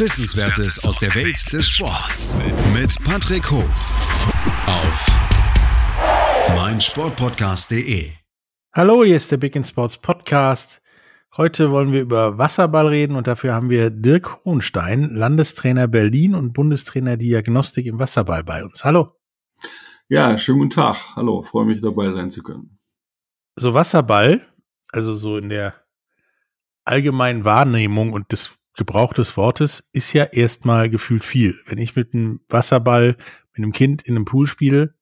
Wissenswertes aus der Welt des Sports. Mit Patrick Hoch. Auf meinsportpodcast.de. Hallo, hier ist der Big in Sports Podcast. Heute wollen wir über Wasserball reden und dafür haben wir Dirk Hohenstein, Landestrainer Berlin und Bundestrainer Diagnostik im Wasserball bei uns. Hallo. Ja, schönen guten Tag. Hallo, freue mich dabei sein zu können. So Wasserball, also so in der allgemeinen Wahrnehmung und des Gebrauch des Wortes ist ja erstmal gefühlt viel. Wenn ich mit einem Wasserball mit einem Kind in einem Pool spiele,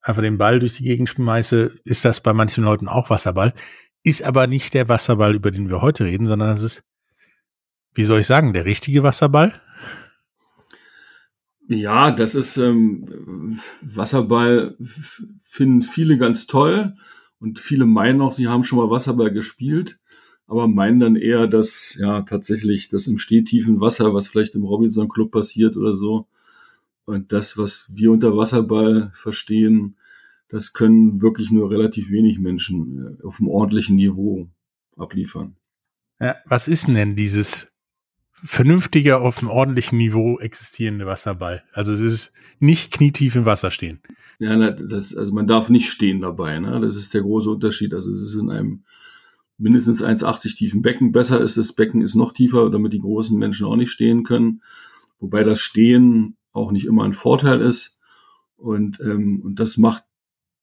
einfach den Ball durch die Gegend schmeiße, ist das bei manchen Leuten auch Wasserball ist aber nicht der Wasserball, über den wir heute reden, sondern das ist, wie soll ich sagen, der richtige Wasserball? Ja, das ist ähm, Wasserball finden viele ganz toll und viele meinen auch, sie haben schon mal Wasserball gespielt, aber meinen dann eher, dass ja tatsächlich das im stehtiefen Wasser, was vielleicht im Robinson Club passiert oder so, und das, was wir unter Wasserball verstehen, das können wirklich nur relativ wenig Menschen äh, auf einem ordentlichen Niveau abliefern. Ja, was ist denn dieses vernünftige, auf einem ordentlichen Niveau existierende Wasserball? Also es ist nicht knietief im Wasser stehen. Ja, das, also man darf nicht stehen dabei. Ne? Das ist der große Unterschied. Also es ist in einem mindestens 1,80 tiefen Becken. Besser ist das Becken ist noch tiefer, damit die großen Menschen auch nicht stehen können. Wobei das Stehen auch nicht immer ein Vorteil ist. Und, ähm, und das macht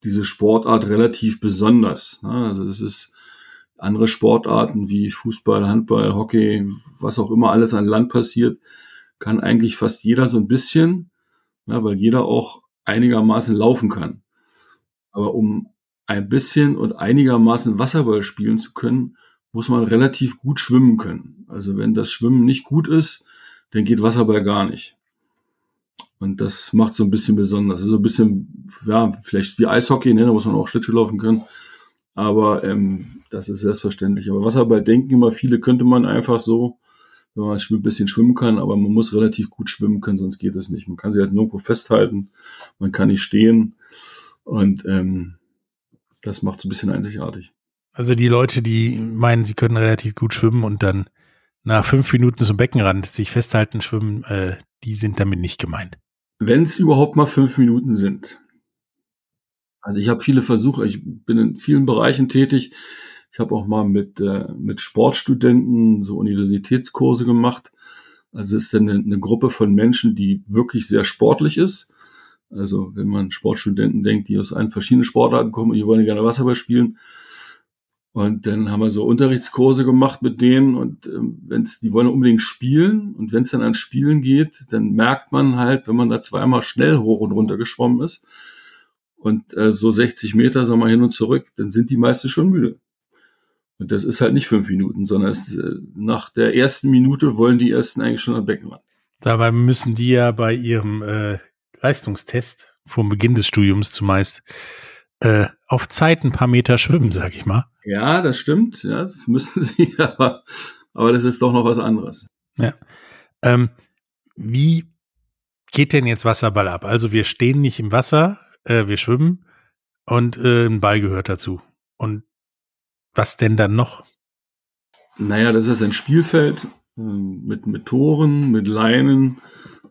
diese Sportart relativ besonders. Ne? Also es ist andere Sportarten wie Fußball, Handball, Hockey, was auch immer alles an Land passiert, kann eigentlich fast jeder so ein bisschen, ne? weil jeder auch einigermaßen laufen kann. Aber um ein bisschen und einigermaßen Wasserball spielen zu können, muss man relativ gut schwimmen können. Also wenn das Schwimmen nicht gut ist, dann geht Wasserball gar nicht. Und das macht so ein bisschen besonders. So ein bisschen, ja, vielleicht wie Eishockey, ne? da muss man auch Schlittschuh laufen können. Aber ähm, das ist selbstverständlich. Aber Wasserball denken immer viele, könnte man einfach so, wenn man ein bisschen schwimmen kann, aber man muss relativ gut schwimmen können, sonst geht es nicht. Man kann sich halt nirgendwo festhalten, man kann nicht stehen. Und ähm, das macht es ein bisschen einzigartig. Also die Leute, die meinen, sie können relativ gut schwimmen und dann nach fünf Minuten zum Beckenrand sich festhalten, schwimmen, äh, die sind damit nicht gemeint wenn es überhaupt mal fünf Minuten sind. Also ich habe viele Versuche, ich bin in vielen Bereichen tätig. Ich habe auch mal mit, äh, mit Sportstudenten so Universitätskurse gemacht. Also es ist eine, eine Gruppe von Menschen, die wirklich sehr sportlich ist. Also wenn man Sportstudenten denkt, die aus allen verschiedenen Sportarten kommen, die wollen gerne Wasserball spielen, und dann haben wir so Unterrichtskurse gemacht mit denen und ähm, wenn's, die wollen unbedingt spielen und wenn es dann an Spielen geht, dann merkt man halt, wenn man da zweimal schnell hoch und runter geschwommen ist und äh, so 60 Meter, sagen wir hin und zurück, dann sind die meisten schon müde. Und das ist halt nicht fünf Minuten, sondern es, äh, nach der ersten Minute wollen die ersten eigentlich schon am Becken ran. Dabei müssen die ja bei ihrem äh, Leistungstest vor Beginn des Studiums zumeist äh, auf Zeit ein paar Meter schwimmen, sag ich mal. Ja, das stimmt. Ja, das müssen sie, aber, aber das ist doch noch was anderes. Ja. Ähm, wie geht denn jetzt Wasserball ab? Also wir stehen nicht im Wasser, äh, wir schwimmen und äh, ein Ball gehört dazu. Und was denn dann noch? Naja, das ist ein Spielfeld äh, mit, mit Toren, mit Leinen,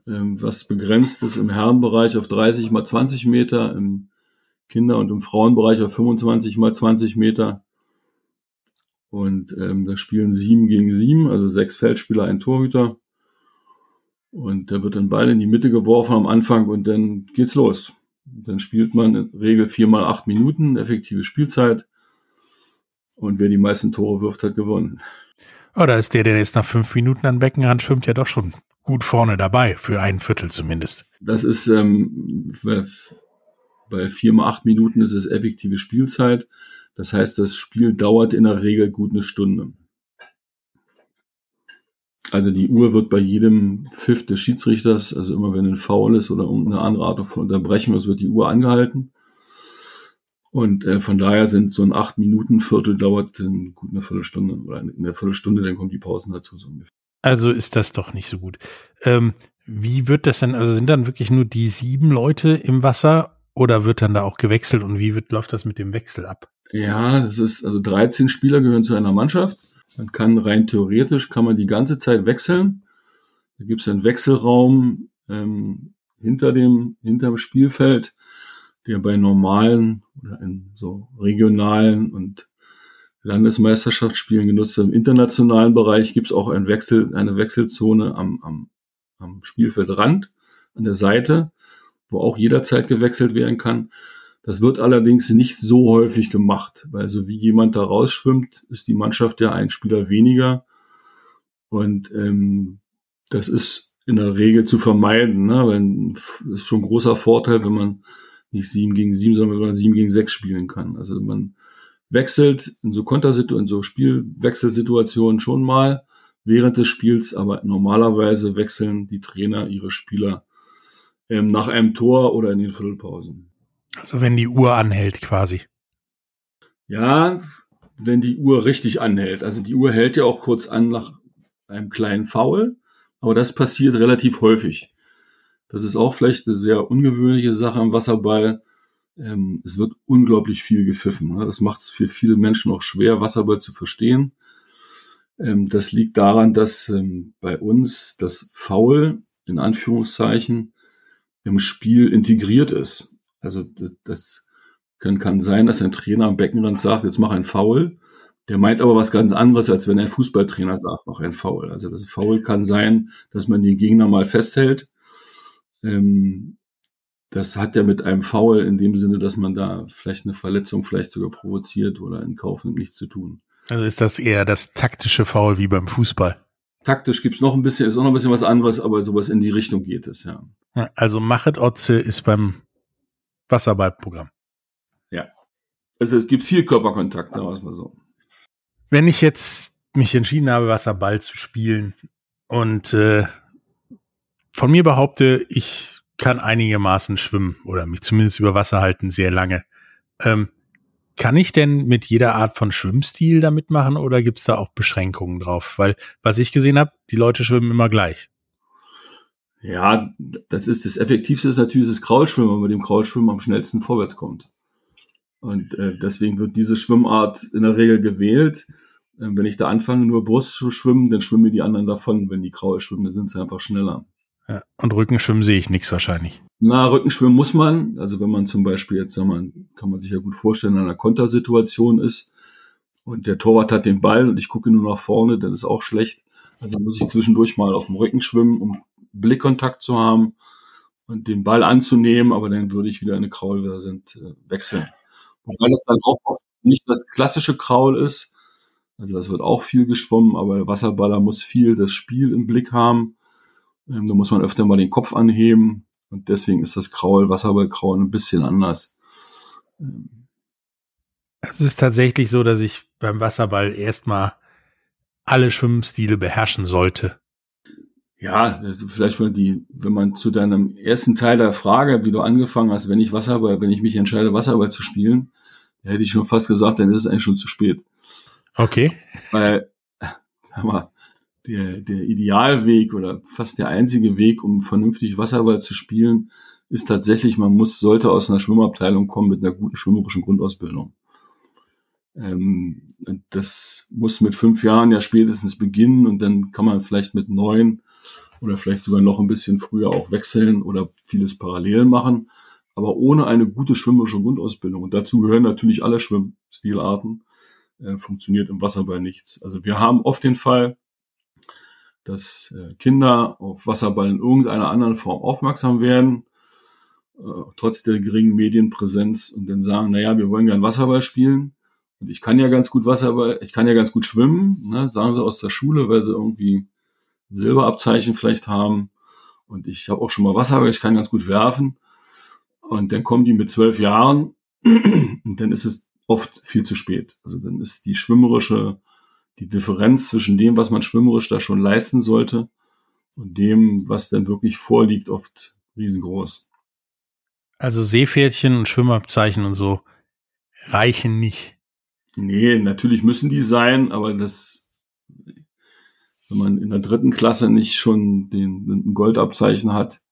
äh, was begrenzt ist im Herrenbereich auf 30 mal 20 Meter, im Kinder- und im Frauenbereich auf 25 mal 20 Meter. Und ähm, da spielen sieben gegen sieben, also sechs Feldspieler, ein Torhüter. Und da wird dann Ball in die Mitte geworfen am Anfang und dann geht's los. dann spielt man in Regel vier mal acht Minuten, effektive Spielzeit. Und wer die meisten Tore wirft, hat gewonnen. Oh, da ist der, der jetzt nach fünf Minuten an Beckenrand schwimmt, ja doch schon gut vorne dabei, für ein Viertel zumindest. Das ist, ähm, bei vier mal acht Minuten ist es effektive Spielzeit. Das heißt, das Spiel dauert in der Regel gut eine Stunde. Also die Uhr wird bei jedem Pfiff des Schiedsrichters, also immer wenn ein Foul ist oder irgendeine andere Art von Unterbrechung ist, wird die Uhr angehalten. Und äh, von daher sind so ein acht Minuten Viertel dauert gut eine Viertelstunde oder in der Viertelstunde, dann kommen die Pausen dazu so ungefähr. Also ist das doch nicht so gut. Ähm, wie wird das denn? Also sind dann wirklich nur die sieben Leute im Wasser oder wird dann da auch gewechselt und wie wird, läuft das mit dem Wechsel ab? Ja, das ist, also 13 Spieler gehören zu einer Mannschaft. Man kann rein theoretisch, kann man die ganze Zeit wechseln. Da gibt es einen Wechselraum ähm, hinter dem, hinter dem Spielfeld der bei normalen oder in so regionalen und Landesmeisterschaftsspielen genutzt. Im internationalen Bereich gibt es auch ein Wechsel, eine Wechselzone am, am, am Spielfeldrand, an der Seite, wo auch jederzeit gewechselt werden kann. Das wird allerdings nicht so häufig gemacht, weil so wie jemand da rausschwimmt, ist die Mannschaft ja ein Spieler weniger. Und ähm, das ist in der Regel zu vermeiden. Ne? Das ist schon ein großer Vorteil, wenn man nicht sieben gegen sieben, sondern wenn man sieben gegen sechs spielen kann. Also man wechselt in so Kontersituationen, in so Spielwechselsituationen schon mal während des Spiels, aber normalerweise wechseln die Trainer ihre Spieler ähm, nach einem Tor oder in den Viertelpausen. Also wenn die Uhr anhält quasi. Ja, wenn die Uhr richtig anhält. Also die Uhr hält ja auch kurz an nach einem kleinen Foul, aber das passiert relativ häufig. Das ist auch vielleicht eine sehr ungewöhnliche Sache am Wasserball. Ähm, es wird unglaublich viel gepfiffen. Ne? Das macht es für viele Menschen auch schwer, Wasserball zu verstehen. Ähm, das liegt daran, dass ähm, bei uns das Foul in Anführungszeichen im Spiel integriert ist. Also das kann, kann sein, dass ein Trainer am Beckenrand sagt, jetzt mach ein Foul. Der meint aber was ganz anderes, als wenn ein Fußballtrainer sagt, mach ein Foul. Also das Foul kann sein, dass man den Gegner mal festhält ähm, das hat ja mit einem Foul in dem Sinne, dass man da vielleicht eine Verletzung vielleicht sogar provoziert oder in Kauf nimmt, nichts zu tun. Also ist das eher das taktische Foul wie beim Fußball? Taktisch gibt's noch ein bisschen, ist auch noch ein bisschen was anderes, aber sowas in die Richtung geht es, ja. Also Machet Otze ist beim Wasserballprogramm. Ja. Also es gibt viel Körperkontakt, sagen wir es mal so. Wenn ich jetzt mich entschieden habe, Wasserball zu spielen und äh, von mir behaupte, ich kann einigermaßen schwimmen oder mich zumindest über Wasser halten sehr lange. Ähm, kann ich denn mit jeder Art von Schwimmstil da mitmachen oder gibt's da auch Beschränkungen drauf? Weil, was ich gesehen habe, die Leute schwimmen immer gleich. Ja, das ist das Effektivste ist natürlich das Kraulschwimmen, weil man mit dem Kraulschwimmen am schnellsten vorwärts kommt. Und äh, deswegen wird diese Schwimmart in der Regel gewählt. Äh, wenn ich da anfange, nur Brust zu schwimmen, dann schwimmen die anderen davon. Wenn die Kraul schwimmen, dann sind sie einfach schneller. Und Rückenschwimmen sehe ich nichts wahrscheinlich. Na, Rückenschwimmen muss man. Also wenn man zum Beispiel jetzt, sag mal, kann man sich ja gut vorstellen, in einer Kontersituation ist und der Torwart hat den Ball und ich gucke nur nach vorne, dann ist auch schlecht. Also muss ich zwischendurch mal auf dem Rücken schwimmen, um Blickkontakt zu haben und den Ball anzunehmen, aber dann würde ich wieder eine Kraul, sind, äh, wechseln. Wobei das dann auch oft nicht das klassische Kraul ist. Also das wird auch viel geschwommen, aber der Wasserballer muss viel das Spiel im Blick haben ähm, da muss man öfter mal den Kopf anheben und deswegen ist das Kraul, Wasserballkraul ein bisschen anders. Ähm. Es ist tatsächlich so, dass ich beim Wasserball erstmal alle Schwimmstile beherrschen sollte. Ja, vielleicht mal die, wenn man zu deinem ersten Teil der Frage, wie du angefangen hast, wenn ich Wasserball, wenn ich mich entscheide, Wasserball zu spielen, hätte ich schon fast gesagt, dann ist es eigentlich schon zu spät. Okay. Weil, sag mal, der, der Idealweg oder fast der einzige Weg, um vernünftig Wasserball zu spielen, ist tatsächlich, man muss, sollte aus einer Schwimmabteilung kommen mit einer guten schwimmerischen Grundausbildung. Ähm, das muss mit fünf Jahren ja spätestens beginnen und dann kann man vielleicht mit neun oder vielleicht sogar noch ein bisschen früher auch wechseln oder vieles parallel machen. Aber ohne eine gute schwimmerische Grundausbildung, und dazu gehören natürlich alle Schwimmstilarten, äh, funktioniert im Wasserball nichts. Also wir haben oft den Fall, dass äh, Kinder auf Wasserball in irgendeiner anderen Form aufmerksam werden, äh, trotz der geringen Medienpräsenz und dann sagen, naja, wir wollen gern Wasserball spielen. Und ich kann ja ganz gut Wasserball, ich kann ja ganz gut schwimmen, ne, sagen sie aus der Schule, weil sie irgendwie Silberabzeichen vielleicht haben. Und ich habe auch schon mal Wasserball, ich kann ganz gut werfen. Und dann kommen die mit zwölf Jahren und dann ist es oft viel zu spät. Also dann ist die schwimmerische die Differenz zwischen dem, was man schwimmerisch da schon leisten sollte und dem, was dann wirklich vorliegt, oft riesengroß. Also Seepferdchen und Schwimmabzeichen und so reichen nicht. Nee, natürlich müssen die sein, aber das, wenn man in der dritten Klasse nicht schon den, den Goldabzeichen hat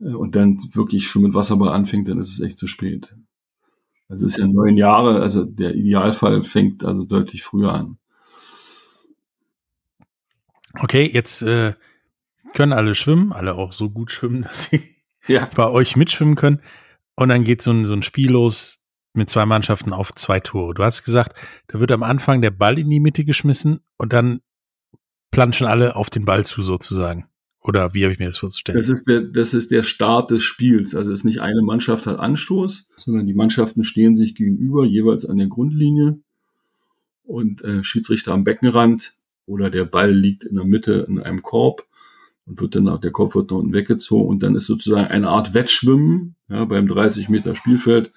äh, und dann wirklich schon mit Wasserball anfängt, dann ist es echt zu spät. Also es ist ja neun Jahre, also der Idealfall fängt also deutlich früher an. Okay, jetzt äh, können alle schwimmen, alle auch so gut schwimmen, dass sie Ja. bei euch mitschwimmen können. Und dann geht so ein, so ein Spiel los mit zwei Mannschaften auf zwei Tore. Du hast gesagt, da wird am Anfang der Ball in die Mitte geschmissen und dann planschen alle auf den Ball zu sozusagen. Oder wie habe ich mir das vorzustellen? Das ist der, das ist der Start des Spiels. Also es ist nicht eine Mannschaft hat Anstoß, sondern die Mannschaften stehen sich gegenüber, jeweils an der Grundlinie und äh, Schiedsrichter am Beckenrand oder der Ball liegt in der Mitte in einem Korb und wird dann, der Kopf wird nach unten weggezogen und dann ist sozusagen eine Art Wettschwimmen. Ja, beim 30 Meter Spielfeld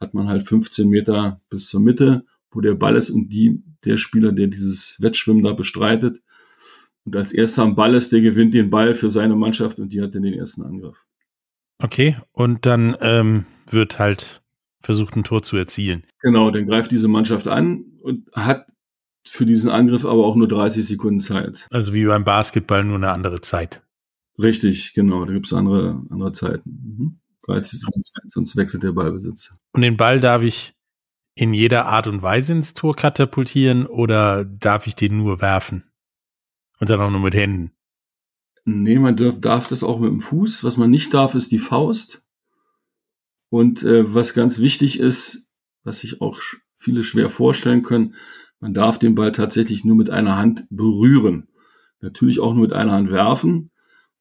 hat man halt 15 Meter bis zur Mitte, wo der Ball ist und die, der Spieler, der dieses Wettschwimmen da bestreitet und als erster am Ball ist, der gewinnt den Ball für seine Mannschaft und die hat dann den ersten Angriff. Okay, und dann ähm, wird halt versucht, ein Tor zu erzielen. Genau, dann greift diese Mannschaft an und hat für diesen Angriff aber auch nur 30 Sekunden Zeit. Also wie beim Basketball nur eine andere Zeit. Richtig, genau, da gibt's andere, andere Zeiten. Mhm. 30 Sekunden Zeit, sonst wechselt der Ballbesitzer. Und den Ball darf ich in jeder Art und Weise ins Tor katapultieren oder darf ich den nur werfen? Und dann auch nur mit Händen. Nee, man darf, darf das auch mit dem Fuß. Was man nicht darf, ist die Faust. Und äh, was ganz wichtig ist, was sich auch viele schwer vorstellen können, man darf den Ball tatsächlich nur mit einer Hand berühren. Natürlich auch nur mit einer Hand werfen,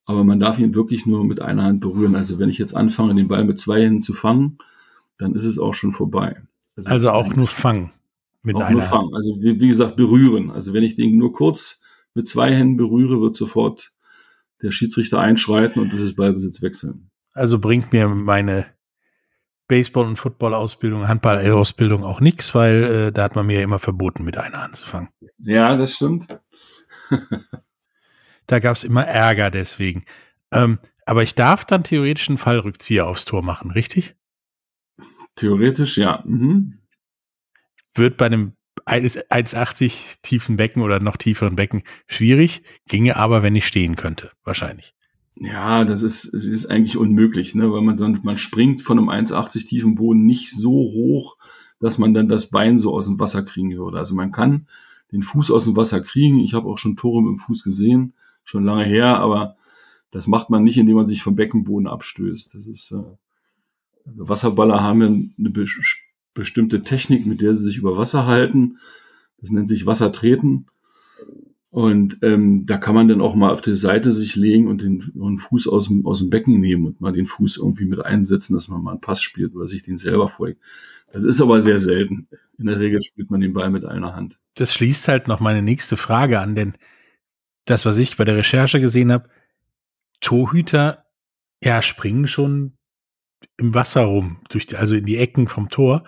aber man darf ihn wirklich nur mit einer Hand berühren. Also wenn ich jetzt anfange, den Ball mit zwei Händen zu fangen, dann ist es auch schon vorbei. Also auch nur fangen. Mit auch einer nur Hand. fangen. Also wie, wie gesagt, berühren. Also wenn ich den nur kurz mit zwei Händen berühre, wird sofort der Schiedsrichter einschreiten und dieses Ballbesitz wechseln. Also bringt mir meine Baseball- und Football-Ausbildung, Handball-Ausbildung auch nichts, weil äh, da hat man mir ja immer verboten, mit einer Hand zu fangen. Ja, das stimmt. Da gab es immer Ärger deswegen. Ähm, aber ich darf dann theoretisch einen Fallrückzieher aufs Tor machen, richtig? Theoretisch, ja. Mhm. Wird bei einem 1,80 tiefen Becken oder noch tieferen Becken schwierig, ginge aber, wenn ich stehen könnte, wahrscheinlich. Ja, das ist, es ist eigentlich unmöglich, ne? weil man man springt von einem 1,80 tiefen Boden nicht so hoch, dass man dann das Bein so aus dem Wasser kriegen würde. Also man kann den Fuß aus dem Wasser kriegen. Ich habe auch schon Tore mit dem Fuß gesehen, schon lange her, aber das macht man nicht, indem man sich vom Beckenboden abstößt. Das ist, äh, also Wasserballer haben ja eine be bestimmte Technik, mit der sie sich über Wasser halten. Das nennt sich Wassertreten. Und ähm, da kann man dann auch mal auf die Seite sich legen und den, den Fuß aus dem, aus dem Becken nehmen und mal den Fuß irgendwie mit einsetzen, dass man mal einen Pass spielt oder sich den selber folgt. Das ist aber sehr selten. In der Regel spielt man den Ball mit einer Hand. Das schließt halt noch meine nächste Frage an, denn das, was ich bei der Recherche gesehen habe, Torhüter, ja, springen schon im Wasser rum, durch die, also in die Ecken vom Tor.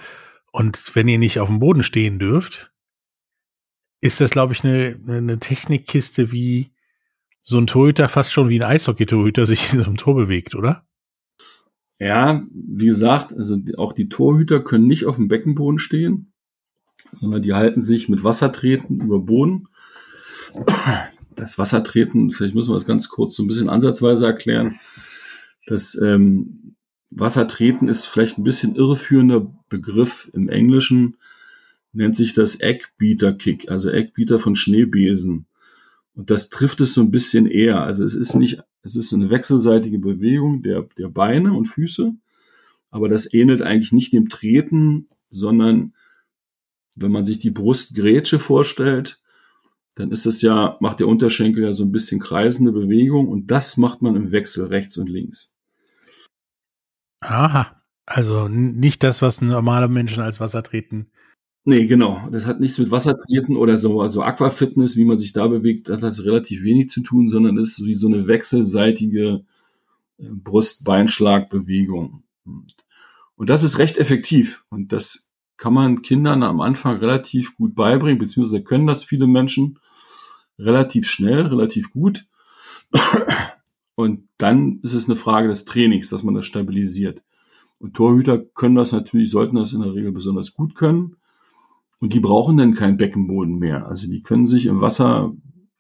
Und wenn ihr nicht auf dem Boden stehen dürft, ist das, glaube ich, eine, eine Technikkiste, wie so ein Torhüter fast schon wie ein Eishockey-Torhüter sich in so einem Tor bewegt, oder? Ja, wie gesagt, also auch die Torhüter können nicht auf dem Beckenboden stehen, sondern die halten sich mit Wassertreten über Boden. Das Wassertreten, vielleicht müssen wir das ganz kurz so ein bisschen ansatzweise erklären. Das ähm, Wassertreten ist vielleicht ein bisschen irreführender Begriff im Englischen, nennt sich das Eggbeater Kick, also Eggbeater von Schneebesen. Und das trifft es so ein bisschen eher. Also es ist nicht, es ist eine wechselseitige Bewegung der, der Beine und Füße, aber das ähnelt eigentlich nicht dem Treten, sondern wenn man sich die Brustgrätsche vorstellt, dann ist es ja, macht der Unterschenkel ja so ein bisschen kreisende Bewegung und das macht man im Wechsel rechts und links. Aha. Also nicht das, was normale Menschen als Wassertreten. Nee, genau. Das hat nichts mit Wassertreten oder so, also Aquafitness, wie man sich da bewegt, das hat relativ wenig zu tun, sondern ist wie so eine wechselseitige äh, Brust-Beinschlag-Bewegung. Und das ist recht effektiv. Und das kann man Kindern am Anfang relativ gut beibringen, beziehungsweise können das viele Menschen relativ schnell, relativ gut. Und dann ist es eine Frage des Trainings, dass man das stabilisiert. Und Torhüter können das natürlich, sollten das in der Regel besonders gut können. Und die brauchen dann keinen Beckenboden mehr. Also die können sich im Wasser,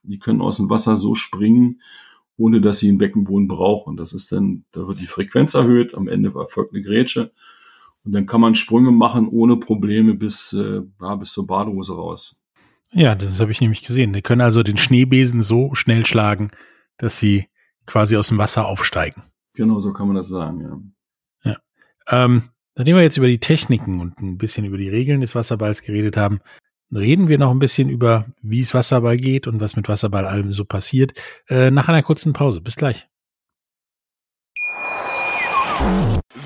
die können aus dem Wasser so springen, ohne dass sie einen Beckenboden brauchen. Das ist dann, da wird die Frequenz erhöht, am Ende erfolgt eine Grätsche. Und dann kann man Sprünge machen ohne Probleme bis, äh, ja, bis zur Badehose raus. Ja, das habe ich nämlich gesehen. Die können also den Schneebesen so schnell schlagen, dass sie quasi aus dem Wasser aufsteigen. Genau, so kann man das sagen, ja. Ähm, nachdem wir jetzt über die Techniken und ein bisschen über die Regeln des Wasserballs geredet haben, reden wir noch ein bisschen über, wie es Wasserball geht und was mit Wasserball allem so passiert, äh, nach einer kurzen Pause. Bis gleich.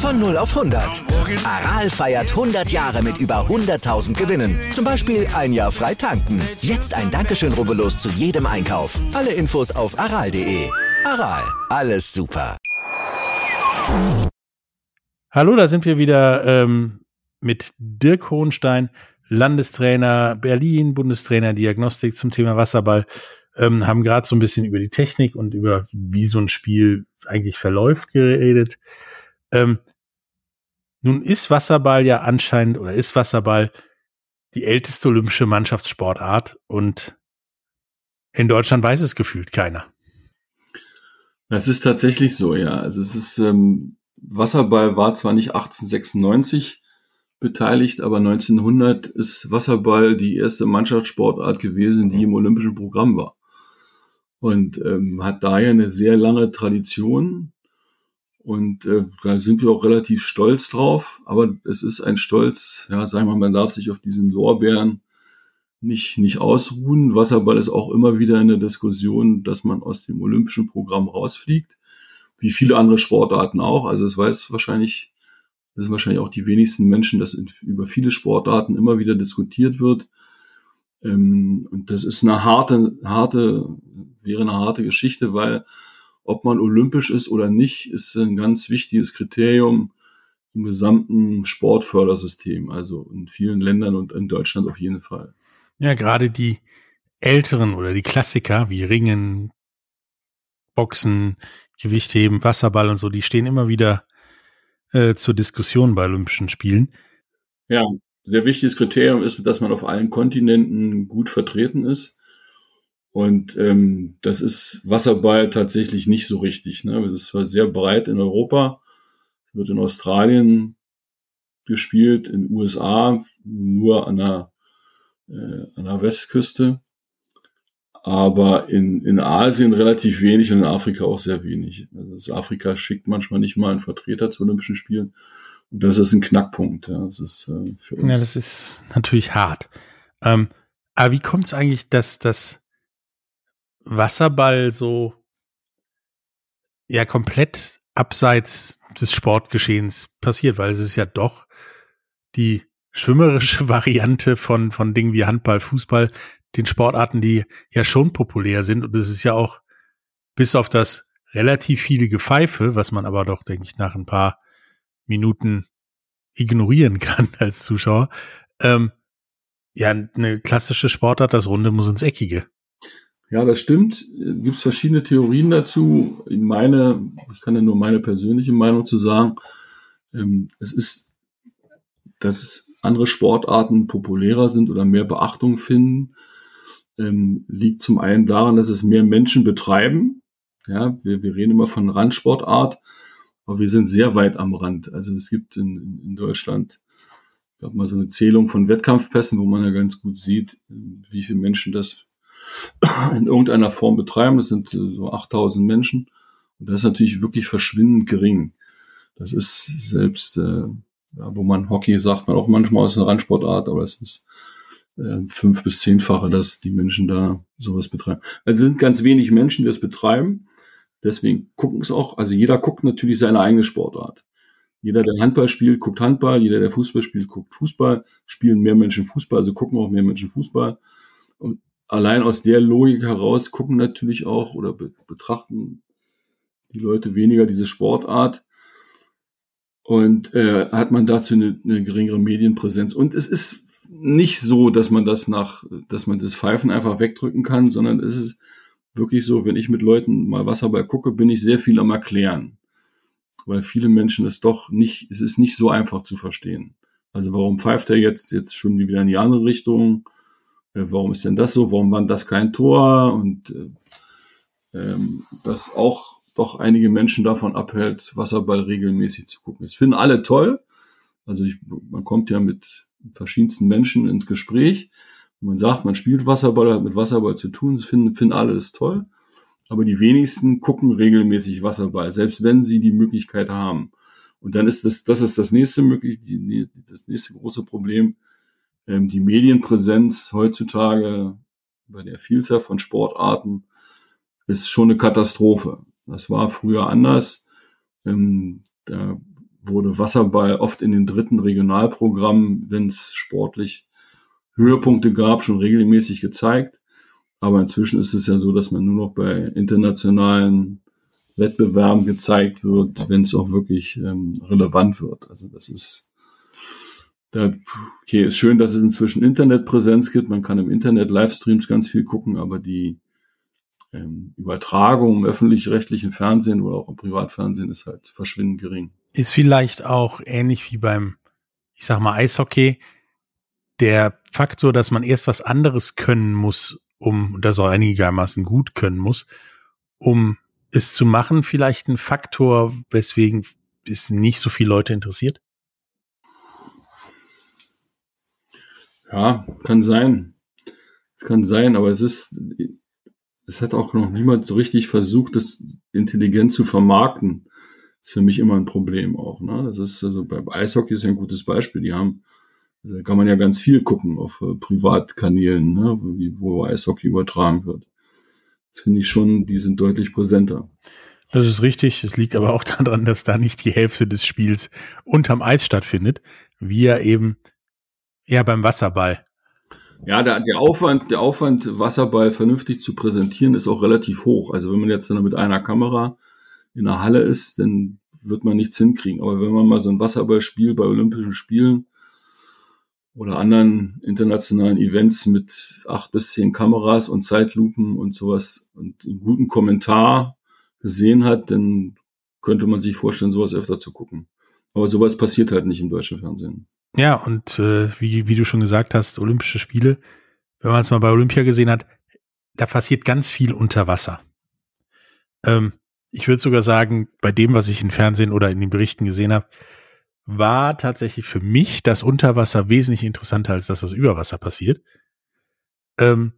Von 0 auf 100. Aral feiert 100 Jahre mit über 100.000 Gewinnen. Zum Beispiel ein Jahr frei tanken. Jetzt ein Dankeschön, rubbellos zu jedem Einkauf. Alle Infos auf aral.de. Aral, alles super. Hallo, da sind wir wieder ähm, mit Dirk Hohenstein, Landestrainer Berlin, Bundestrainer Diagnostik zum Thema Wasserball. Ähm, haben gerade so ein bisschen über die Technik und über wie so ein Spiel eigentlich verläuft geredet. Ähm, nun ist Wasserball ja anscheinend oder ist Wasserball die älteste olympische Mannschaftssportart und in Deutschland weiß es gefühlt keiner. Das ist tatsächlich so, ja. Also es ist, ähm, Wasserball war zwar nicht 1896 beteiligt, aber 1900 ist Wasserball die erste Mannschaftssportart gewesen, die im olympischen Programm war. Und ähm, hat daher eine sehr lange Tradition. Und äh, da sind wir auch relativ stolz drauf. Aber es ist ein Stolz, ja, sagen wir mal, man darf sich auf diesen Lorbeeren nicht, nicht ausruhen. Wasserball ist auch immer wieder in der Diskussion, dass man aus dem olympischen Programm rausfliegt. Wie viele andere Sportarten auch. Also es weiß wahrscheinlich, sind wahrscheinlich auch die wenigsten Menschen, dass in, über viele Sportarten immer wieder diskutiert wird. Ähm, und das ist eine harte, harte, wäre eine harte Geschichte, weil ob man olympisch ist oder nicht, ist ein ganz wichtiges Kriterium im gesamten Sportfördersystem, also in vielen Ländern und in Deutschland auf jeden Fall. Ja, gerade die älteren oder die Klassiker wie Ringen, Boxen, Gewichtheben, Wasserball und so, die stehen immer wieder äh, zur Diskussion bei Olympischen Spielen. Ja, sehr wichtiges Kriterium ist, dass man auf allen Kontinenten gut vertreten ist. Und ähm, das ist Wasserball tatsächlich nicht so richtig. Ne? Das ist zwar sehr breit in Europa, wird in Australien gespielt, in den USA nur an der, äh, an der Westküste, aber in, in Asien relativ wenig und in Afrika auch sehr wenig. Also Afrika schickt manchmal nicht mal einen Vertreter zu Olympischen Spielen. Und das ist ein Knackpunkt. Ja. Das ist äh, für uns. Ja, das ist natürlich hart. Ähm, aber wie kommt es eigentlich, dass das Wasserball so ja komplett abseits des Sportgeschehens passiert, weil es ist ja doch die schwimmerische Variante von, von Dingen wie Handball, Fußball, den Sportarten, die ja schon populär sind. Und es ist ja auch bis auf das relativ viele Gepfeife, was man aber doch, denke ich, nach ein paar Minuten ignorieren kann als Zuschauer, ähm, ja, eine klassische Sportart, das Runde muss ins Eckige. Ja, das stimmt. Gibt es verschiedene Theorien dazu. Meine, ich kann ja nur meine persönliche Meinung zu sagen. Ähm, es ist, dass andere Sportarten populärer sind oder mehr Beachtung finden, ähm, liegt zum einen daran, dass es mehr Menschen betreiben. Ja, wir, wir reden immer von Randsportart, aber wir sind sehr weit am Rand. Also es gibt in, in Deutschland, ich glaube mal so eine Zählung von Wettkampfpässen, wo man ja ganz gut sieht, wie viele Menschen das in irgendeiner Form betreiben. Das sind äh, so 8000 Menschen. Und das ist natürlich wirklich verschwindend gering. Das ist selbst, äh, wo man Hockey sagt, man auch manchmal ist eine Randsportart, aber es ist äh, fünf bis zehnfache, dass die Menschen da sowas betreiben. Also es sind ganz wenig Menschen, die das betreiben. Deswegen gucken es auch, also jeder guckt natürlich seine eigene Sportart. Jeder, der Handball spielt, guckt Handball. Jeder, der Fußball spielt, guckt Fußball. Spielen mehr Menschen Fußball, also gucken auch mehr Menschen Fußball. Allein aus der Logik heraus gucken natürlich auch oder be betrachten die Leute weniger diese Sportart. Und äh, hat man dazu eine, eine geringere Medienpräsenz. Und es ist nicht so, dass man das nach, dass man das Pfeifen einfach wegdrücken kann, sondern es ist wirklich so, wenn ich mit Leuten mal Wasserball gucke, bin ich sehr viel am Erklären weil viele Menschen es doch nicht, es ist nicht so einfach zu verstehen. Also warum pfeift er jetzt? Jetzt schwimmen die wieder in die andere Richtung. Äh, warum ist denn das so? Warum war das kein Tor? Und äh, ähm, dass auch doch einige Menschen davon abhält, Wasserball regelmäßig zu gucken. Es finden alle toll. Also ich, man kommt ja mit verschiedensten Menschen ins Gespräch. Man sagt, man spielt Wasserball, hat mit Wasserball zu tun. Das finden, finden alle das toll aber die wenigsten gucken regelmäßig Wasserball, selbst wenn sie die Möglichkeit haben. Und dann ist das, das ist das nächste möglich, die, das nächste große Problem. Ähm, die Medienpräsenz heutzutage bei der Vielzahl von Sportarten ist schon eine Katastrophe. Das war früher anders. Ähm, da wurde Wasserball oft in den dritten Regionalprogrammen, wenn es sportlich Höhepunkte gab, schon regelmäßig gezeigt. Aber inzwischen ist es ja so, dass man nur noch bei internationalen Wettbewerben gezeigt wird, wenn es auch wirklich ähm, relevant wird. Also das ist, okay, ist schön, dass es inzwischen Internetpräsenz gibt. Man kann im Internet Livestreams ganz viel gucken, aber die ähm, Übertragung im öffentlich-rechtlichen Fernsehen oder auch im Privatfernsehen ist halt verschwindend gering. Ist vielleicht auch ähnlich wie beim, ich sag mal, Eishockey, der Faktor, dass man erst was anderes können muss, um, das auch einigermaßen gut können muss, um es zu machen, vielleicht ein Faktor, weswegen es nicht so viele Leute interessiert? Ja, kann sein. Es kann sein, aber es ist, es hat auch noch niemand so richtig versucht, das intelligent zu vermarkten. Das ist für mich immer ein Problem auch. Ne? Das ist also beim Eishockey ist ja ein gutes Beispiel. Die haben da kann man ja ganz viel gucken auf äh, Privatkanälen, ne, wie, wo Eishockey übertragen wird. Das finde ich schon, die sind deutlich präsenter. Das ist richtig. Es liegt aber auch daran, dass da nicht die Hälfte des Spiels unterm Eis stattfindet, wie ja eben ja beim Wasserball. Ja, der, der Aufwand, der Aufwand, Wasserball vernünftig zu präsentieren, ist auch relativ hoch. Also wenn man jetzt mit einer Kamera in der Halle ist, dann wird man nichts hinkriegen. Aber wenn man mal so ein Wasserballspiel bei Olympischen Spielen oder anderen internationalen Events mit acht bis zehn Kameras und Zeitlupen und sowas und einen guten Kommentar gesehen hat, dann könnte man sich vorstellen, sowas öfter zu gucken. Aber sowas passiert halt nicht im deutschen Fernsehen. Ja, und äh, wie, wie du schon gesagt hast, Olympische Spiele, wenn man es mal bei Olympia gesehen hat, da passiert ganz viel unter Wasser. Ähm, ich würde sogar sagen, bei dem, was ich im Fernsehen oder in den Berichten gesehen habe, war tatsächlich für mich das Unterwasser wesentlich interessanter als dass das Überwasser passiert. Ähm,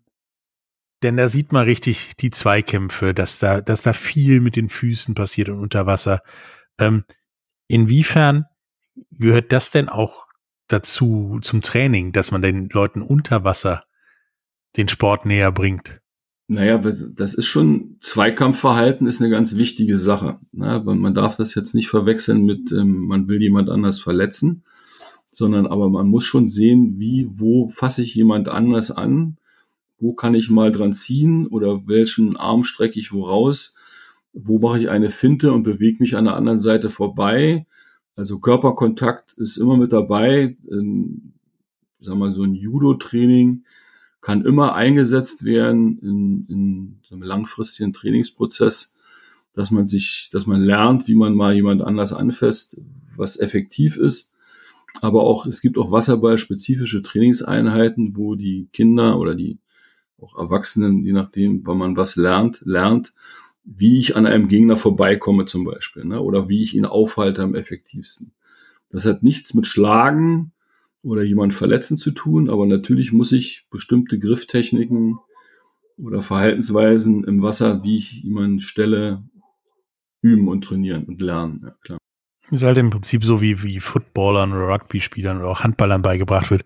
denn da sieht man richtig die Zweikämpfe, dass da, dass da viel mit den Füßen passiert und unter Wasser. Ähm, inwiefern gehört das denn auch dazu zum Training, dass man den Leuten unter Wasser den Sport näher bringt? Naja, das ist schon, Zweikampfverhalten ist eine ganz wichtige Sache. Ne? Man darf das jetzt nicht verwechseln mit, ähm, man will jemand anders verletzen, sondern aber man muss schon sehen, wie, wo fasse ich jemand anders an, wo kann ich mal dran ziehen oder welchen Arm strecke ich wo raus, wo mache ich eine Finte und bewege mich an der anderen Seite vorbei. Also Körperkontakt ist immer mit dabei. Ähm, sag mal, so ein Judo-Training kann immer eingesetzt werden in, in so einem langfristigen Trainingsprozess, dass man sich, dass man lernt, wie man mal jemand anders anfasst, was effektiv ist. Aber auch, es gibt auch Wasserball-spezifische Trainingseinheiten, wo die Kinder oder die auch Erwachsenen, je nachdem, wann man was lernt, lernt, wie ich an einem Gegner vorbeikomme zum Beispiel, ne? oder wie ich ihn aufhalte am effektivsten. Das hat nichts mit Schlagen oder jemand verletzen zu tun, aber natürlich muss ich bestimmte Grifftechniken oder Verhaltensweisen im Wasser, wie ich jemanden stelle, üben und trainieren und lernen. Ja, klar. Das ist halt im Prinzip so wie, wie Footballern oder Rugby-Spielern oder auch Handballern beigebracht wird.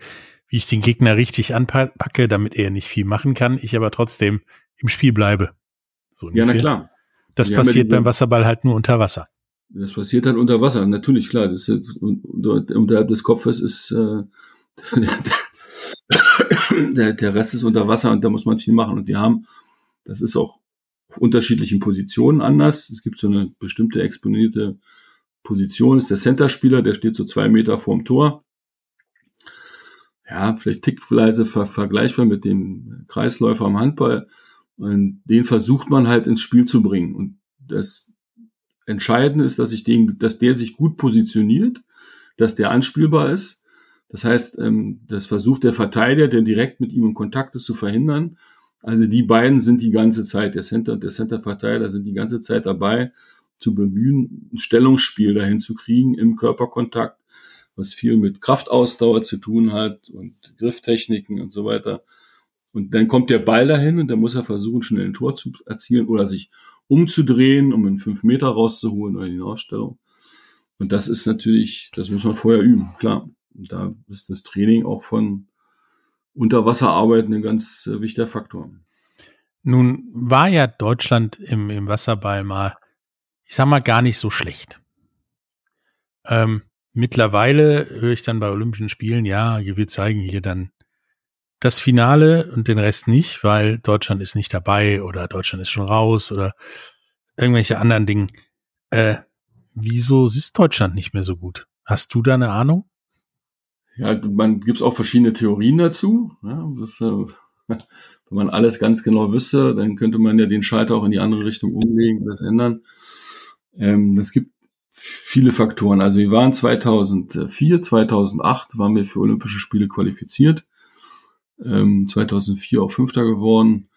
wie ich den Gegner richtig anpacke, damit er nicht viel machen kann, ich aber trotzdem im Spiel bleibe. So ja, na klar. Das Wir passiert ja beim Wasserball halt nur unter Wasser. Das passiert halt unter Wasser, natürlich, klar. Das ist, unterhalb des Kopfes ist äh, der, der Rest ist unter Wasser und da muss man viel machen. Und die haben, das ist auch auf unterschiedlichen Positionen anders. Es gibt so eine bestimmte exponierte Position, ist der Center-Spieler, der steht so zwei Meter vorm Tor. Ja, vielleicht tickweise ver vergleichbar mit dem Kreisläufer am Handball. Und den versucht man halt ins Spiel zu bringen. Und das Entscheidende ist, dass, ich den, dass der sich gut positioniert, dass der anspielbar ist. Das heißt, ähm, das versucht der Verteidiger, der direkt mit ihm in Kontakt ist, zu verhindern. Also die beiden sind die ganze Zeit, der Center und der Center-Verteidiger sind die ganze Zeit dabei, zu bemühen, ein Stellungsspiel dahin zu kriegen im Körperkontakt, was viel mit Kraftausdauer zu tun hat und Grifftechniken und so weiter. Und dann kommt der Ball dahin und dann muss er versuchen, schnell ein Tor zu erzielen oder sich umzudrehen, um einen fünf Meter rauszuholen oder die Ausstellung. Und das ist natürlich, das muss man vorher üben, klar. Und da ist das Training auch von Unterwasserarbeit ein ganz äh, wichtiger Faktor. Nun war ja Deutschland im, im Wasserball mal ich sag mal, gar nicht so schlecht. Ähm, mittlerweile höre ich dann bei Olympischen Spielen, ja, wir zeigen hier dann das Finale und den Rest nicht, weil Deutschland ist nicht dabei oder Deutschland ist schon raus oder irgendwelche anderen Dinge. Äh, wieso ist Deutschland nicht mehr so gut? Hast du da eine Ahnung? Ja, man gibt auch verschiedene Theorien dazu. Ja, das, äh, wenn man alles ganz genau wüsste, dann könnte man ja den Schalter auch in die andere Richtung umlegen und das ändern. Ähm, es gibt viele Faktoren. Also wir waren 2004, 2008 waren wir für Olympische Spiele qualifiziert. Ähm, 2004 auch Fünfter geworden.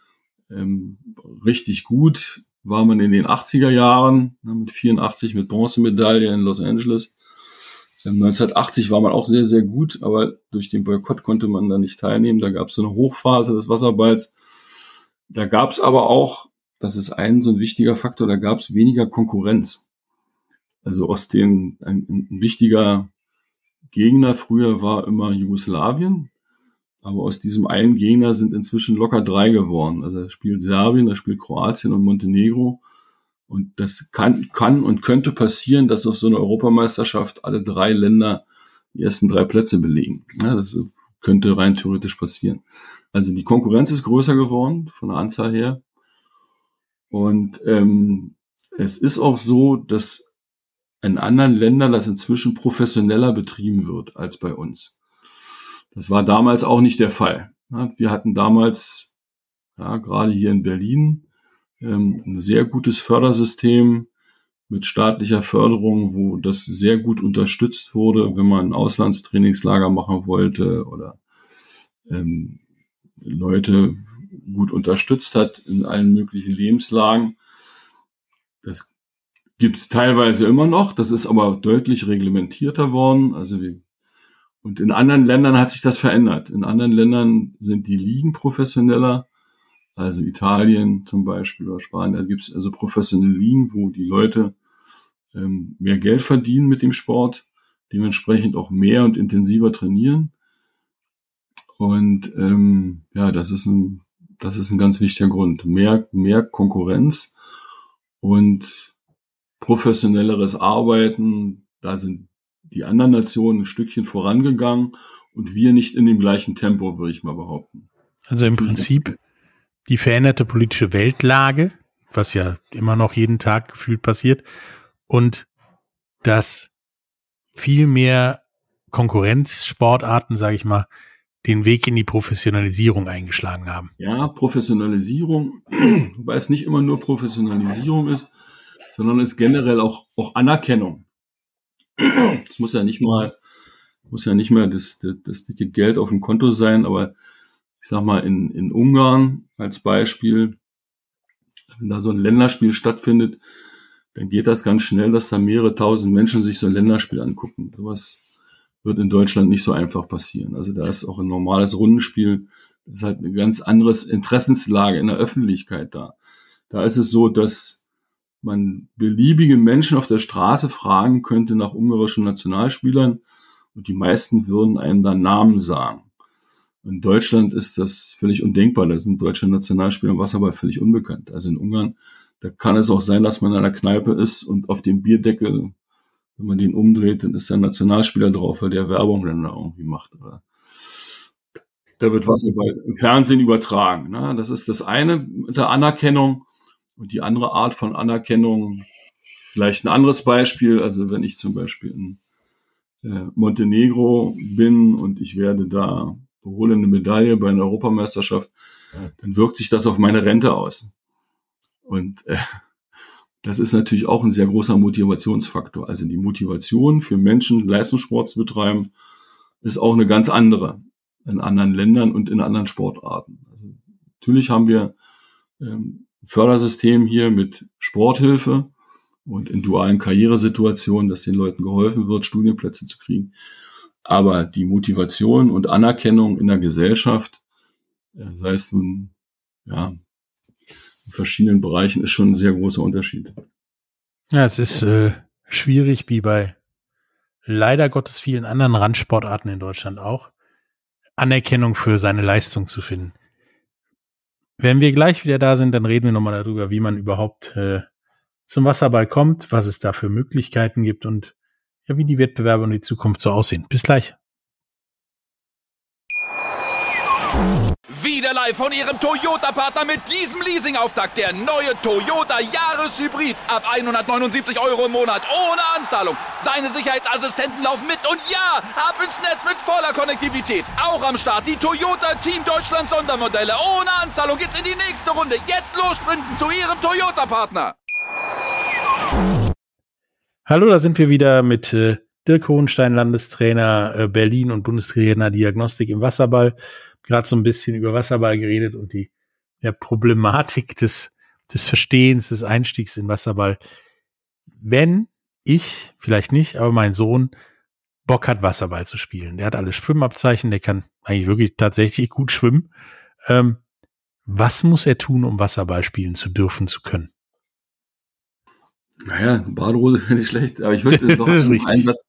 Ähm, richtig gut war man in den 80er Jahren, ne, mit 84 mit Bronzemedaille in Los Angeles. 1980 ähm, war man auch sehr, sehr gut, aber durch den Boykott konnte man da nicht teilnehmen. Da gab es so eine Hochphase des Wasserballs. Da gab es aber auch das ist ein so ein wichtiger Faktor, da gab es weniger Konkurrenz. Also aus den, ein, ein wichtiger Gegner früher war immer Jugoslawien, aber aus diesem einen Gegner sind inzwischen locker drei geworden. Also da spielt Serbien, da spielt Kroatien und Montenegro. Und das kann, kann und könnte passieren, dass auf so einer Europameisterschaft alle drei Länder die ersten drei Plätze belegen. Ja, das könnte rein theoretisch passieren. Also die Konkurrenz ist größer geworden von der Anzahl her. Und ähm, es ist auch so, dass in anderen Ländern das inzwischen professioneller betrieben wird als bei uns. Das war damals auch nicht der Fall. Wir hatten damals, ja, gerade hier in Berlin, ähm, ein sehr gutes Fördersystem mit staatlicher Förderung, wo das sehr gut unterstützt wurde, wenn man ein Auslandstrainingslager machen wollte oder ähm, Leute gut unterstützt hat in allen möglichen Lebenslagen. Das gibt es teilweise immer noch, das ist aber deutlich reglementierter worden. Also wir, und in anderen Ländern hat sich das verändert. In anderen Ländern sind die Ligen professioneller, also Italien zum Beispiel oder Spanien. Da gibt es also professionelle Ligen, wo die Leute ähm, mehr Geld verdienen mit dem Sport, dementsprechend auch mehr und intensiver trainieren. Und ähm, ja, das ist ein das ist ein ganz wichtiger Grund. Mehr, mehr Konkurrenz und professionelleres Arbeiten. Da sind die anderen Nationen ein Stückchen vorangegangen und wir nicht in dem gleichen Tempo, würde ich mal behaupten. Also im Prinzip die veränderte politische Weltlage, was ja immer noch jeden Tag gefühlt passiert, und dass viel mehr Konkurrenzsportarten, sage ich mal, den Weg in die Professionalisierung eingeschlagen haben. Ja, Professionalisierung, wobei es nicht immer nur Professionalisierung ist, sondern es generell auch, auch Anerkennung. Es muss ja nicht mal, muss ja nicht mehr das, das, das dicke Geld auf dem Konto sein, aber ich sag mal, in, in Ungarn als Beispiel, wenn da so ein Länderspiel stattfindet, dann geht das ganz schnell, dass da mehrere tausend Menschen sich so ein Länderspiel angucken. Sowas wird in Deutschland nicht so einfach passieren. Also da ist auch ein normales Rundenspiel, ist halt eine ganz anderes Interessenslage in der Öffentlichkeit da. Da ist es so, dass man beliebige Menschen auf der Straße fragen könnte nach ungarischen Nationalspielern und die meisten würden einem dann Namen sagen. In Deutschland ist das völlig undenkbar. Da sind deutsche Nationalspieler im Wasserball völlig unbekannt. Also in Ungarn, da kann es auch sein, dass man in einer Kneipe ist und auf dem Bierdeckel, wenn man den umdreht, dann ist der Nationalspieler drauf, weil der Werbung dann da irgendwie macht. Oder da wird Wasserball im Fernsehen übertragen. Ne? Das ist das eine mit der Anerkennung. Und die andere Art von Anerkennung, vielleicht ein anderes Beispiel, also wenn ich zum Beispiel in äh, Montenegro bin und ich werde da hole eine Medaille bei einer Europameisterschaft, dann wirkt sich das auf meine Rente aus. Und äh, das ist natürlich auch ein sehr großer Motivationsfaktor. Also die Motivation für Menschen, Leistungssport zu betreiben, ist auch eine ganz andere in anderen Ländern und in anderen Sportarten. Also natürlich haben wir ähm, Fördersystem hier mit Sporthilfe und in dualen Karrieresituationen, dass den Leuten geholfen wird, Studienplätze zu kriegen. Aber die Motivation und Anerkennung in der Gesellschaft, äh, sei es nun, ja, in verschiedenen Bereichen, ist schon ein sehr großer Unterschied. Ja, es ist äh, schwierig, wie bei leider Gottes vielen anderen Randsportarten in Deutschland auch, Anerkennung für seine Leistung zu finden. Wenn wir gleich wieder da sind, dann reden wir nochmal darüber, wie man überhaupt äh, zum Wasserball kommt, was es da für Möglichkeiten gibt und ja, wie die Wettbewerbe und die Zukunft so aussehen. Bis gleich. Wieder live von Ihrem Toyota-Partner mit diesem Leasing-Auftakt. Der neue Toyota Jahreshybrid. Ab 179 Euro im Monat. Ohne Anzahlung. Seine Sicherheitsassistenten laufen mit. Und ja, ab ins Netz mit voller Konnektivität. Auch am Start die Toyota Team Deutschland Sondermodelle. Ohne Anzahlung geht's in die nächste Runde. Jetzt los sprinten zu Ihrem Toyota-Partner. Hallo, da sind wir wieder mit äh, Dirk Hohenstein, Landestrainer äh, Berlin und Bundestrainer Diagnostik im Wasserball. Gerade so ein bisschen über Wasserball geredet und die ja, Problematik des, des Verstehens, des Einstiegs in Wasserball. Wenn ich, vielleicht nicht, aber mein Sohn Bock hat, Wasserball zu spielen. Der hat alle Schwimmabzeichen, der kann eigentlich wirklich tatsächlich gut schwimmen. Ähm, was muss er tun, um Wasserball spielen zu dürfen, zu können? Naja, Badehose wäre nicht schlecht, aber ich würde noch, einen Satz,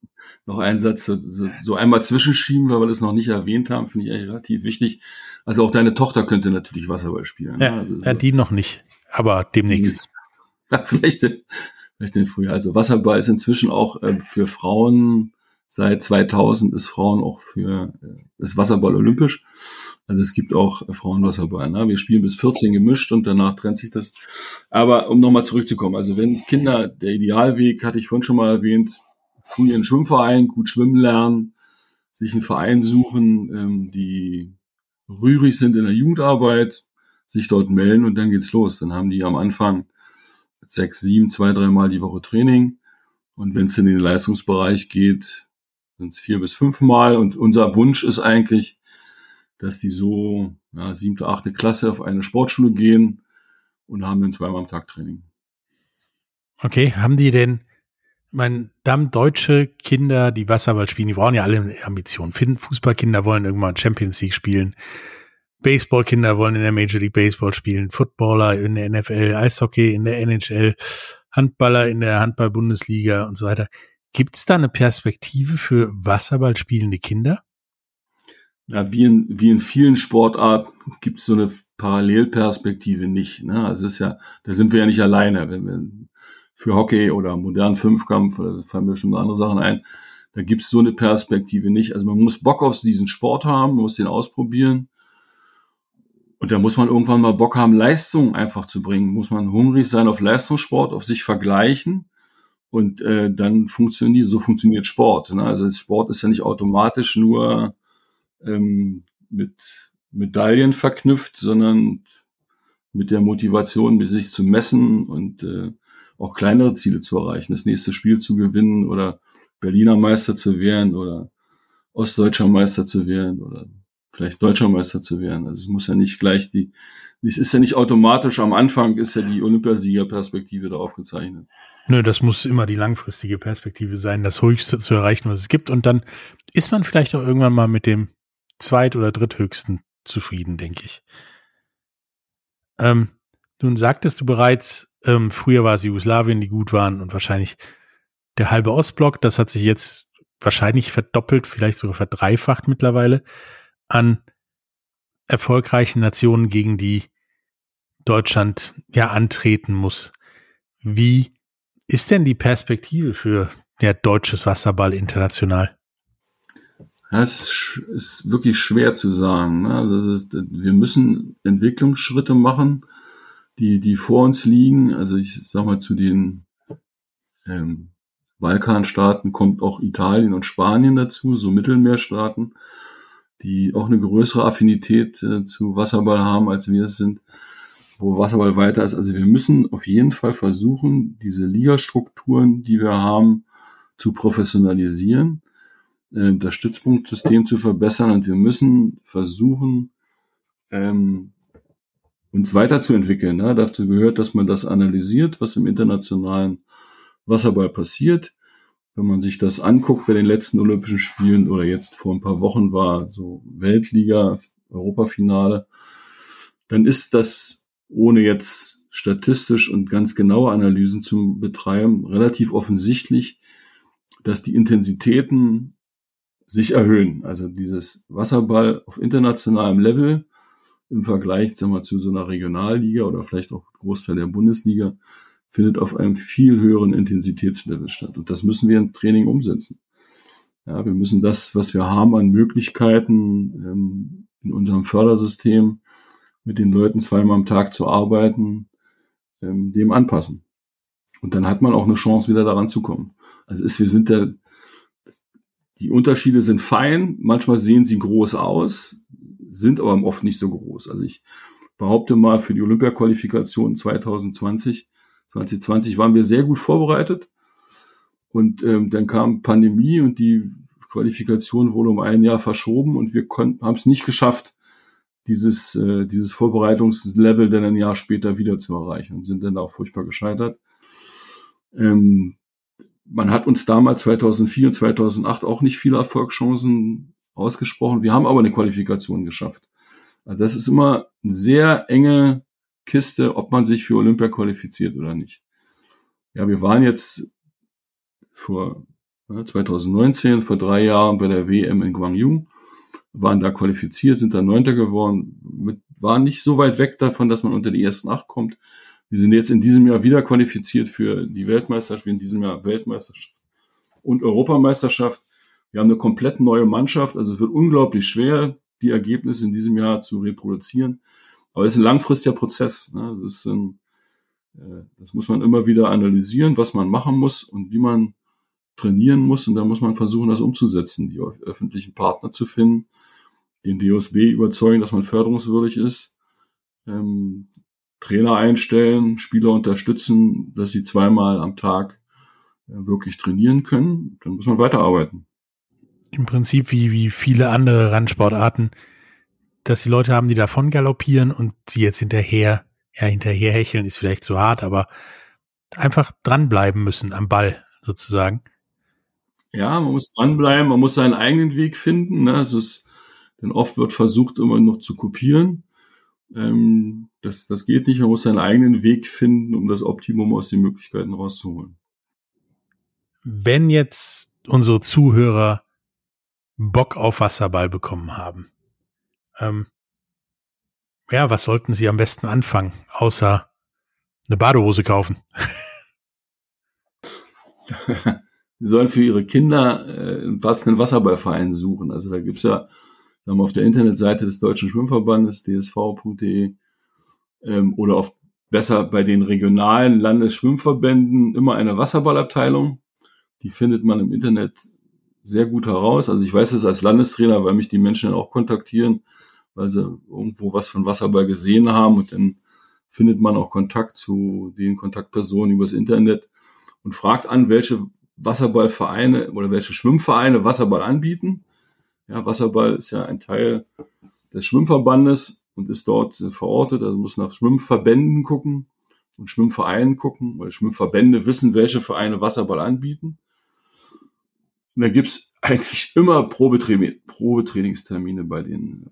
noch einen Satz so, so, einmal zwischenschieben, weil wir das noch nicht erwähnt haben, finde ich eigentlich relativ wichtig. Also auch deine Tochter könnte natürlich Wasserball spielen. Ne? Ja, also ja die noch nicht, aber demnächst. Ja, vielleicht, vielleicht den Frühjahr. Also Wasserball ist inzwischen auch äh, für Frauen, seit 2000 ist Frauen auch für, äh, ist Wasserball olympisch. Also es gibt auch Frauenwasserball. Ne? Wir spielen bis 14 gemischt und danach trennt sich das. Aber um nochmal zurückzukommen, also wenn Kinder, der Idealweg, hatte ich vorhin schon mal erwähnt, früh in Schwimmverein, gut schwimmen lernen, sich einen Verein suchen, ähm, die rührig sind in der Jugendarbeit, sich dort melden und dann geht's los. Dann haben die am Anfang sechs, sieben, zwei, dreimal die Woche Training. Und wenn es in den Leistungsbereich geht, sind es vier bis fünf Mal. Und unser Wunsch ist eigentlich, dass die so ja, siebte, achte Klasse auf eine Sportschule gehen und haben dann zweimal am Tag Training. Okay, haben die denn, mein, dann deutsche Kinder, die Wasserball spielen, die brauchen ja alle Ambitionen. Fußballkinder wollen irgendwann Champions League spielen. Baseballkinder wollen in der Major League Baseball spielen. Footballer in der NFL, Eishockey in der NHL, Handballer in der Handball-Bundesliga und so weiter. Gibt es da eine Perspektive für Wasserball spielende Kinder? ja, wie in, wie in vielen Sportarten gibt es so eine Parallelperspektive nicht. Ne? Also ist ja, da sind wir ja nicht alleine. Wenn wir für Hockey oder modernen Fünfkampf, da fallen mir schon andere Sachen ein, da gibt es so eine Perspektive nicht. Also man muss Bock auf diesen Sport haben, muss den ausprobieren. Und da muss man irgendwann mal Bock haben, Leistung einfach zu bringen. Muss man hungrig sein auf Leistungssport, auf sich vergleichen. Und äh, dann funktioniert, so funktioniert Sport. Ne? Also Sport ist ja nicht automatisch nur ähm, mit Medaillen verknüpft, sondern mit der Motivation, sich zu messen und äh, auch kleinere Ziele zu erreichen, das nächste Spiel zu gewinnen oder Berliner Meister zu werden oder Ostdeutscher Meister zu werden oder vielleicht Deutscher Meister zu werden. Also es muss ja nicht gleich die, es ist ja nicht automatisch am Anfang ist ja die Olympiasiegerperspektive da aufgezeichnet. Nö, das muss immer die langfristige Perspektive sein, das Höchste zu erreichen, was es gibt. Und dann ist man vielleicht auch irgendwann mal mit dem zweit- oder dritthöchsten zufrieden, denke ich. Ähm, nun sagtest du bereits, ähm, früher war es Jugoslawien, die gut waren und wahrscheinlich der halbe Ostblock, das hat sich jetzt wahrscheinlich verdoppelt, vielleicht sogar verdreifacht mittlerweile an erfolgreichen Nationen, gegen die Deutschland ja antreten muss. Wie ist denn die Perspektive für der deutsches Wasserball international? Ist, ist wirklich schwer zu sagen. Ne? Also ist, wir müssen Entwicklungsschritte machen, die, die vor uns liegen. Also ich sag mal, zu den ähm, Balkanstaaten kommt auch Italien und Spanien dazu, so Mittelmeerstaaten, die auch eine größere Affinität äh, zu Wasserball haben, als wir es sind, wo Wasserball weiter ist. Also wir müssen auf jeden Fall versuchen, diese Ligastrukturen, die wir haben, zu professionalisieren äh, das Stützpunktsystem zu verbessern und wir müssen versuchen, ähm, uns weiterzuentwickeln. Ne? Dazu gehört, dass man das analysiert, was im internationalen Wasserball passiert. Wenn man sich das anguckt bei den letzten Olympischen Spielen oder jetzt vor ein paar Wochen war so Weltliga, Europafinale, dann ist das ohne jetzt statistisch und ganz genaue Analysen zu betreiben, relativ offensichtlich, dass die Intensitäten sich erhöhen. Also dieses Wasserball auf internationalem Level im Vergleich sagen wir, zu so einer Regionalliga oder vielleicht auch Großteil der Bundesliga findet auf einem viel höheren Intensitätslevel statt. Und das müssen wir im Training umsetzen. Ja, wir müssen das, was wir haben an Möglichkeiten ähm, in unserem Fördersystem, mit den Leuten zweimal am Tag zu arbeiten, ähm, dem anpassen. Und dann hat man auch eine Chance, wieder daran zu kommen. Also ist, wir sind der, die Unterschiede sind fein, manchmal sehen sie groß aus, sind aber oft nicht so groß. Also ich behaupte mal, für die Olympia-Qualifikation 2020, 2020 waren wir sehr gut vorbereitet. Und ähm, dann kam Pandemie und die Qualifikation wurde um ein Jahr verschoben und wir haben es nicht geschafft, dieses, äh, dieses Vorbereitungslevel dann ein Jahr später wieder zu erreichen und sind dann auch furchtbar gescheitert. Ähm, man hat uns damals 2004 und 2008 auch nicht viele Erfolgschancen ausgesprochen. Wir haben aber eine Qualifikation geschafft. Also das ist immer eine sehr enge Kiste, ob man sich für Olympia qualifiziert oder nicht. Ja, wir waren jetzt vor 2019, vor drei Jahren bei der WM in Guangzhou, waren da qualifiziert, sind da Neunter geworden, mit, waren nicht so weit weg davon, dass man unter die ersten acht kommt. Wir sind jetzt in diesem Jahr wieder qualifiziert für die Weltmeisterschaft, in diesem Jahr Weltmeisterschaft und Europameisterschaft. Wir haben eine komplett neue Mannschaft, also es wird unglaublich schwer, die Ergebnisse in diesem Jahr zu reproduzieren. Aber es ist ein langfristiger Prozess. Ne? Das, ist ein, äh, das muss man immer wieder analysieren, was man machen muss und wie man trainieren muss. Und da muss man versuchen, das umzusetzen, die öffentlichen Partner zu finden, den DOSB überzeugen, dass man förderungswürdig ist, ähm, Trainer einstellen, Spieler unterstützen, dass sie zweimal am Tag äh, wirklich trainieren können, dann muss man weiterarbeiten. Im Prinzip wie, wie viele andere Randsportarten, dass die Leute haben, die davon galoppieren und sie jetzt hinterher, ja, hinterher hecheln ist vielleicht zu hart, aber einfach dranbleiben müssen am Ball sozusagen. Ja, man muss dranbleiben, man muss seinen eigenen Weg finden. Ne? Es ist, denn oft wird versucht, immer noch zu kopieren. Ähm, das, das geht nicht. Man muss seinen eigenen Weg finden, um das Optimum aus den Möglichkeiten rauszuholen. Wenn jetzt unsere Zuhörer Bock auf Wasserball bekommen haben, ähm, ja, was sollten sie am besten anfangen, außer eine Badehose kaufen? sie sollen für ihre Kinder äh, einen Wasserballverein suchen. Also da gibt's ja wir haben auf der Internetseite des Deutschen Schwimmverbandes, dsv.de, ähm, oder auf besser bei den regionalen Landesschwimmverbänden immer eine Wasserballabteilung. Die findet man im Internet sehr gut heraus. Also ich weiß es als Landestrainer, weil mich die Menschen auch kontaktieren, weil sie irgendwo was von Wasserball gesehen haben und dann findet man auch Kontakt zu den Kontaktpersonen übers Internet und fragt an, welche Wasserballvereine oder welche Schwimmvereine Wasserball anbieten. Ja, Wasserball ist ja ein Teil des Schwimmverbandes und ist dort verortet, also muss nach Schwimmverbänden gucken und Schwimmvereinen gucken, weil Schwimmverbände wissen, welche Vereine Wasserball anbieten. Und da gibt's eigentlich immer Probetrainingstermine bei denen.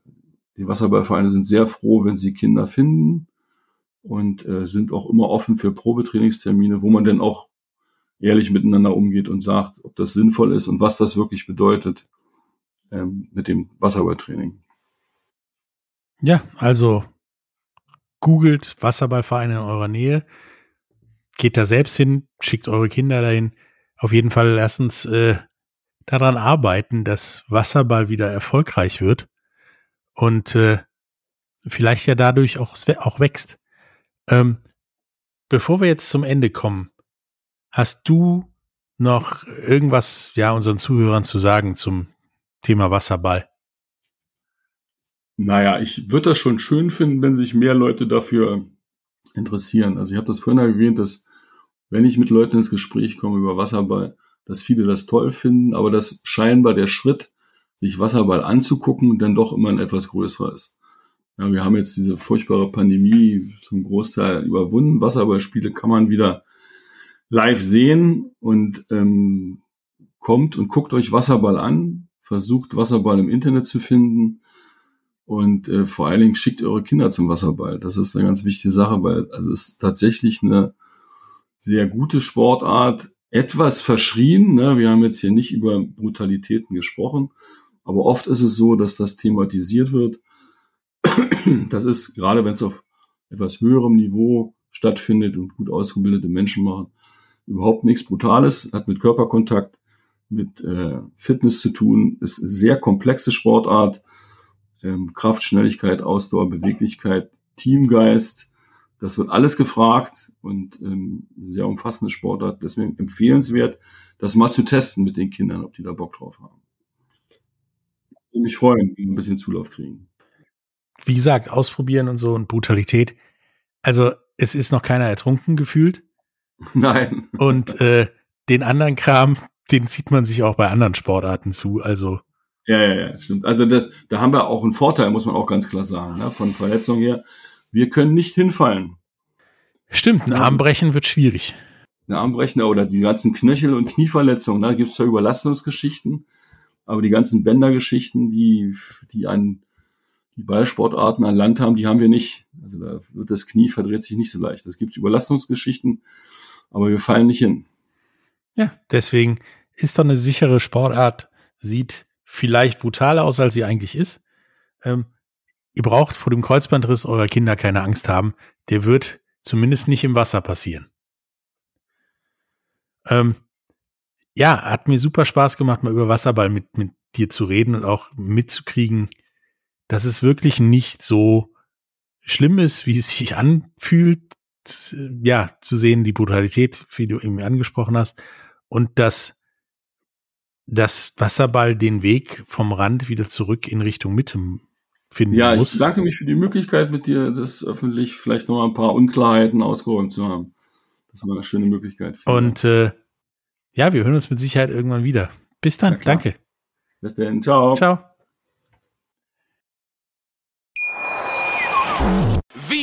Die Wasserballvereine sind sehr froh, wenn sie Kinder finden und äh, sind auch immer offen für Probetrainingstermine, wo man dann auch ehrlich miteinander umgeht und sagt, ob das sinnvoll ist und was das wirklich bedeutet ähm, mit dem Wasserballtraining. Ja, also googelt Wasserballvereine in eurer Nähe, geht da selbst hin, schickt eure Kinder dahin. Auf jeden Fall lasst uns äh, daran arbeiten, dass Wasserball wieder erfolgreich wird und äh, vielleicht ja dadurch auch, auch wächst. Ähm, bevor wir jetzt zum Ende kommen, hast du noch irgendwas ja unseren Zuhörern zu sagen zum Thema Wasserball? Naja, ich würde das schon schön finden, wenn sich mehr Leute dafür interessieren. Also ich habe das vorhin erwähnt, dass wenn ich mit Leuten ins Gespräch komme über Wasserball, dass viele das toll finden, aber dass scheinbar der Schritt, sich Wasserball anzugucken, dann doch immer ein etwas größerer ist. Ja, wir haben jetzt diese furchtbare Pandemie zum Großteil überwunden. Wasserballspiele kann man wieder live sehen und ähm, kommt und guckt euch Wasserball an, versucht Wasserball im Internet zu finden und äh, vor allen Dingen schickt eure Kinder zum Wasserball. Das ist eine ganz wichtige Sache, weil also es ist tatsächlich eine sehr gute Sportart, etwas verschrien. Ne? Wir haben jetzt hier nicht über Brutalitäten gesprochen, aber oft ist es so, dass das thematisiert wird. Das ist gerade, wenn es auf etwas höherem Niveau stattfindet und gut ausgebildete Menschen machen, überhaupt nichts Brutales, hat mit Körperkontakt, mit äh, Fitness zu tun, ist sehr komplexe Sportart, ähm, Kraft, Schnelligkeit, Ausdauer, Beweglichkeit, Teamgeist, das wird alles gefragt und ähm, sehr umfassende Sportart, deswegen empfehlenswert, das mal zu testen mit den Kindern, ob die da Bock drauf haben. Ich würde mich freuen, wenn wir ein bisschen Zulauf kriegen. Wie gesagt, ausprobieren und so und Brutalität. Also es ist noch keiner ertrunken gefühlt. Nein. Und äh, den anderen Kram, den zieht man sich auch bei anderen Sportarten zu. Also ja, ja, ja, stimmt. Also das, da haben wir auch einen Vorteil, muss man auch ganz klar sagen, ne? von Verletzungen her. Wir können nicht hinfallen. Stimmt, ein Armbrechen wird schwierig. Ein Armbrechen oder die ganzen Knöchel- und Knieverletzungen, da gibt es ja Überlastungsgeschichten, aber die ganzen Bändergeschichten, die, die an die Ballsportarten an Land haben, die haben wir nicht. Also da wird das Knie verdreht sich nicht so leicht. Es gibt Überlastungsgeschichten, aber wir fallen nicht hin. Ja, deswegen ist doch eine sichere Sportart, sieht vielleicht brutaler aus, als sie eigentlich ist. Ähm, ihr braucht vor dem Kreuzbandriss eurer Kinder keine Angst haben. Der wird zumindest nicht im Wasser passieren. Ähm, ja, hat mir super Spaß gemacht, mal über Wasserball mit, mit dir zu reden und auch mitzukriegen, dass es wirklich nicht so schlimm ist, wie es sich anfühlt, ja, zu sehen, die Brutalität, wie du eben angesprochen hast, und dass das Wasserball den Weg vom Rand wieder zurück in Richtung Mitte finden ja, muss. Ja, ich danke mich für die Möglichkeit, mit dir das öffentlich vielleicht noch ein paar Unklarheiten ausgeräumt zu haben. Das war eine schöne Möglichkeit. Und äh, ja, wir hören uns mit Sicherheit irgendwann wieder. Bis dann, danke. Bis dann, ciao. Ciao.